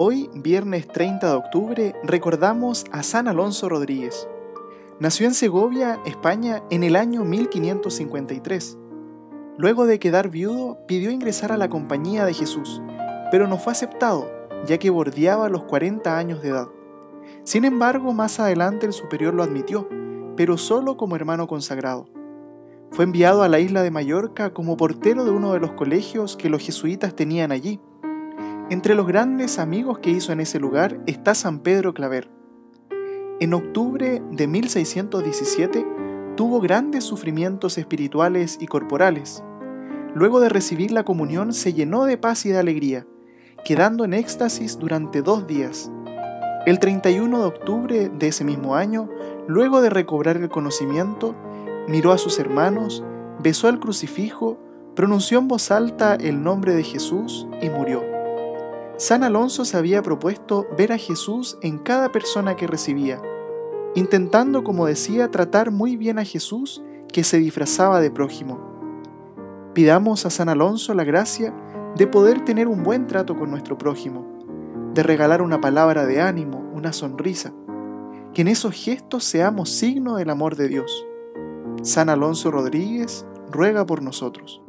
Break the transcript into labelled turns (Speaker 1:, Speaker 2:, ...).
Speaker 1: Hoy, viernes 30 de octubre, recordamos a San Alonso Rodríguez. Nació en Segovia, España, en el año 1553. Luego de quedar viudo, pidió ingresar a la Compañía de Jesús, pero no fue aceptado, ya que bordeaba los 40 años de edad. Sin embargo, más adelante el superior lo admitió, pero solo como hermano consagrado. Fue enviado a la isla de Mallorca como portero de uno de los colegios que los jesuitas tenían allí entre los grandes amigos que hizo en ese lugar está San Pedro Claver. En octubre de 1617 tuvo grandes sufrimientos espirituales y corporales. Luego de recibir la comunión se llenó de paz y de alegría, quedando en éxtasis durante dos días. El 31 de octubre de ese mismo año, luego de recobrar el conocimiento, miró a sus hermanos, besó el crucifijo, pronunció en voz alta el nombre de Jesús y murió. San Alonso se había propuesto ver a Jesús en cada persona que recibía, intentando, como decía, tratar muy bien a Jesús que se disfrazaba de prójimo. Pidamos a San Alonso la gracia de poder tener un buen trato con nuestro prójimo, de regalar una palabra de ánimo, una sonrisa, que en esos gestos seamos signo del amor de Dios. San Alonso Rodríguez ruega por nosotros.